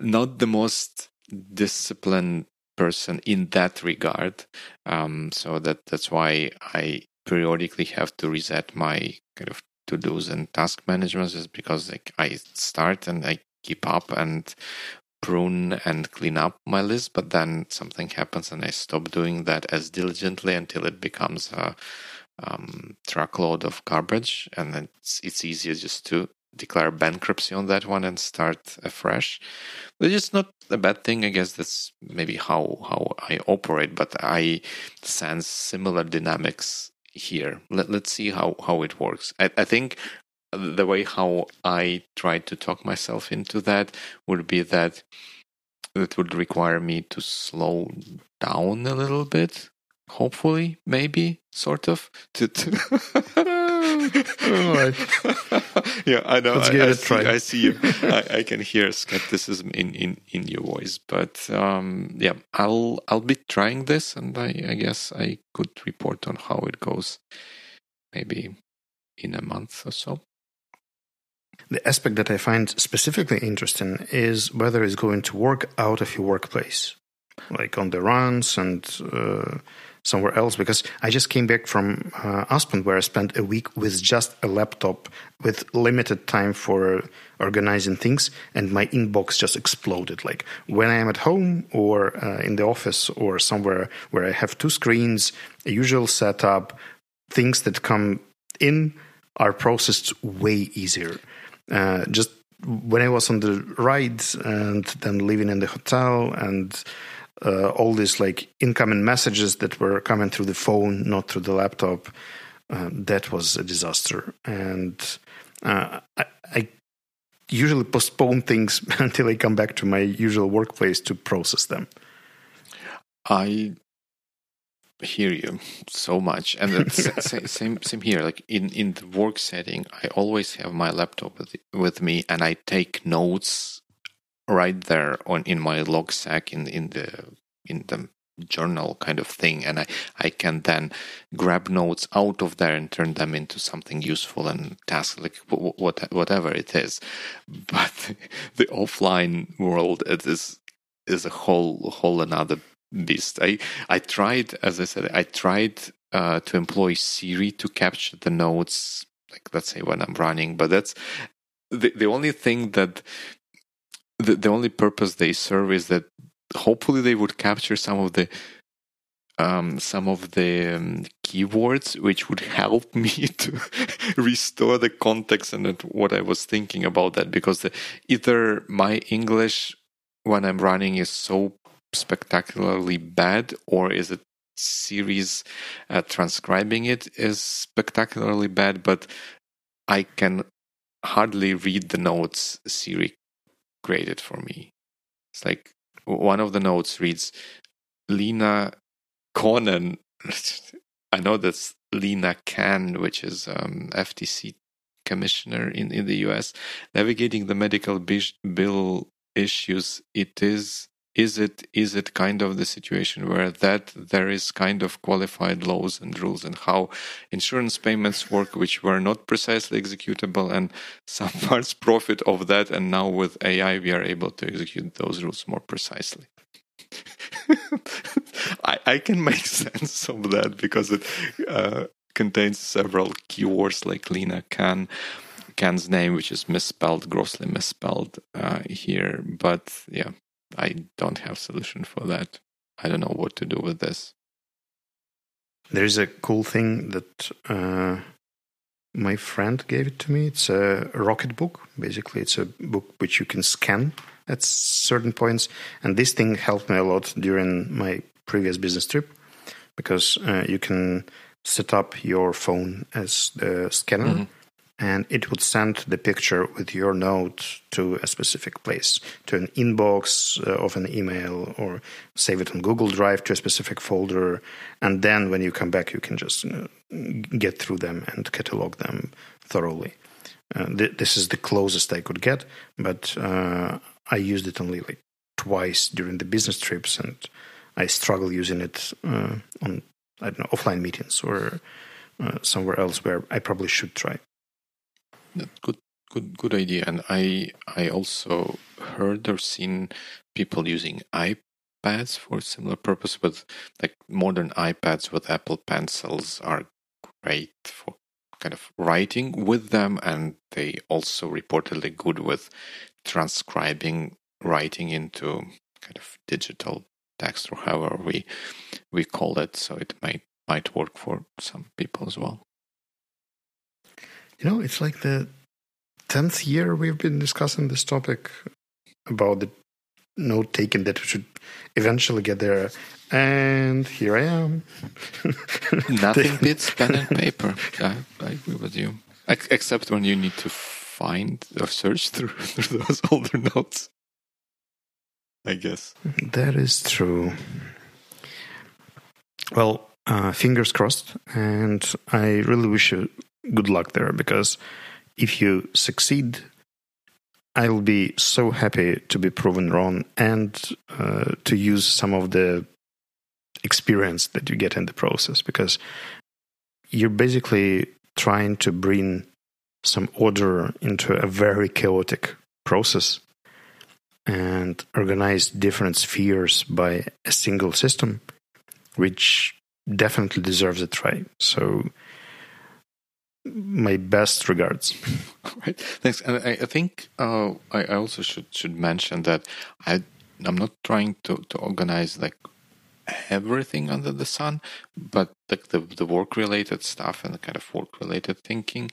not the most disciplined person in that regard. Um, so that that's why I periodically have to reset my kind of to dos and task management is because like I start and I keep up and prune and clean up my list, but then something happens and I stop doing that as diligently until it becomes a um, truckload of garbage, and it's, it's easier just to declare bankruptcy on that one and start afresh. Which is not a bad thing. I guess that's maybe how how I operate, but I sense similar dynamics here. Let, let's see how, how it works. I, I think the way how I try to talk myself into that would be that it would require me to slow down a little bit hopefully maybe sort of to, to yeah i know. Let's I, I, see, I, see, you. I, I, can hear skepticism in, in in your voice but um, yeah i'll i'll be trying this and I, I guess i could report on how it goes maybe in a month or so. The aspect that I find specifically interesting is whether it's going to work out of your workplace, like on the runs and uh, somewhere else. Because I just came back from uh, Aspen, where I spent a week with just a laptop with limited time for organizing things, and my inbox just exploded. Like when I am at home or uh, in the office or somewhere where I have two screens, a usual setup, things that come in are processed way easier. Uh, just when I was on the ride and then living in the hotel and uh, all these like incoming messages that were coming through the phone, not through the laptop, uh, that was a disaster. And uh, I, I, usually postpone things until I come back to my usual workplace to process them. I hear you so much, and same same here. Like in in the work setting, I always have my laptop with, with me, and I take notes right there on in my Logseq in in the in the journal kind of thing and I, I can then grab notes out of there and turn them into something useful and task like what, whatever it is but the offline world it is is a whole whole another beast. I I tried, as I said, I tried uh, to employ Siri to capture the notes, like let's say when I'm running, but that's the the only thing that the the only purpose they serve is that hopefully they would capture some of the um, some of the um, keywords which would help me to restore the context and what I was thinking about that because the, either my English when I'm running is so spectacularly bad, or is it Siri's uh, transcribing it is spectacularly bad? But I can hardly read the notes Siri created for me. It's like one of the notes reads Lena Conan. I know that's Lina Khan, which is um, FTC commissioner in, in the US, navigating the medical bill issues. It is is it is it kind of the situation where that there is kind of qualified laws and rules and how insurance payments work which were not precisely executable and some parts profit of that and now with ai we are able to execute those rules more precisely I, I can make sense of that because it uh, contains several keywords like Lina can Khan's name, which is misspelled, grossly misspelled uh, here. But yeah, I don't have solution for that. I don't know what to do with this. There's a cool thing that uh, my friend gave it to me. It's a Rocketbook. Basically, it's a book which you can scan at certain points. And this thing helped me a lot during my previous business trip because uh, you can set up your phone as the scanner. Mm-hmm and it would send the picture with your note to a specific place, to an inbox uh, of an email, or save it on Google Drive to a specific folder. And then when you come back, you can just uh, get through them and catalog them thoroughly. Uh, th- this is the closest I could get, but uh, I used it only like twice during the business trips, and I struggle using it uh, on I don't know offline meetings or uh, somewhere else where I probably should try. Good, good, good idea. And I, I also heard or seen people using iPads for similar purpose. but like modern iPads with Apple Pencils are great for kind of writing with them, and they also reportedly good with transcribing writing into kind of digital text or however we we call it. So it might might work for some people as well. You know, it's like the 10th year we've been discussing this topic about the note taken that we should eventually get there. And here I am. Nothing beats pen and paper. I, I agree with you. Except when you need to find or search through, through those older notes. I guess. That is true. Well, uh, fingers crossed. And I really wish you good luck there because if you succeed, I'll be so happy to be proven wrong and uh, to use some of the experience that you get in the process because you're basically trying to bring some order into a very chaotic process and organize different spheres by a single system, which definitely deserves a try. So, my best regards. right. Thanks. And I, I think uh, I, I also should should mention that I I'm not trying to to organize like everything under the sun, but like the the work related stuff and the kind of work related thinking.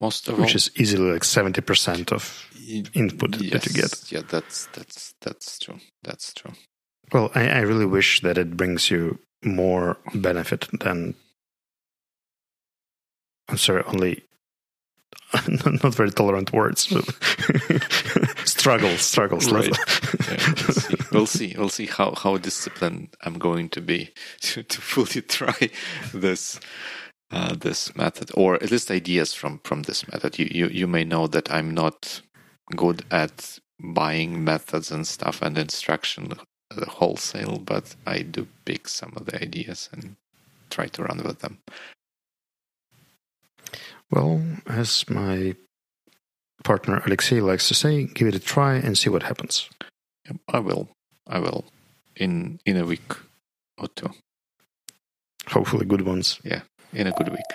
Most of which all, is easily like seventy percent of input yes, that you get. Yeah, that's that's that's true. That's true. Well, I, I really wish that it brings you more benefit than I'm sorry, only not very tolerant words. struggles, struggles. Right. yeah, we'll, see. we'll see. We'll see how how disciplined I'm going to be to, to fully try this uh, this method, or at least ideas from from this method. You you you may know that I'm not good at buying methods and stuff and instruction wholesale, but I do pick some of the ideas and try to run with them. Well, as my partner Alexei likes to say, give it a try and see what happens. I will. I will. In in a week or two. Hopefully, good ones. Yeah, in a good week.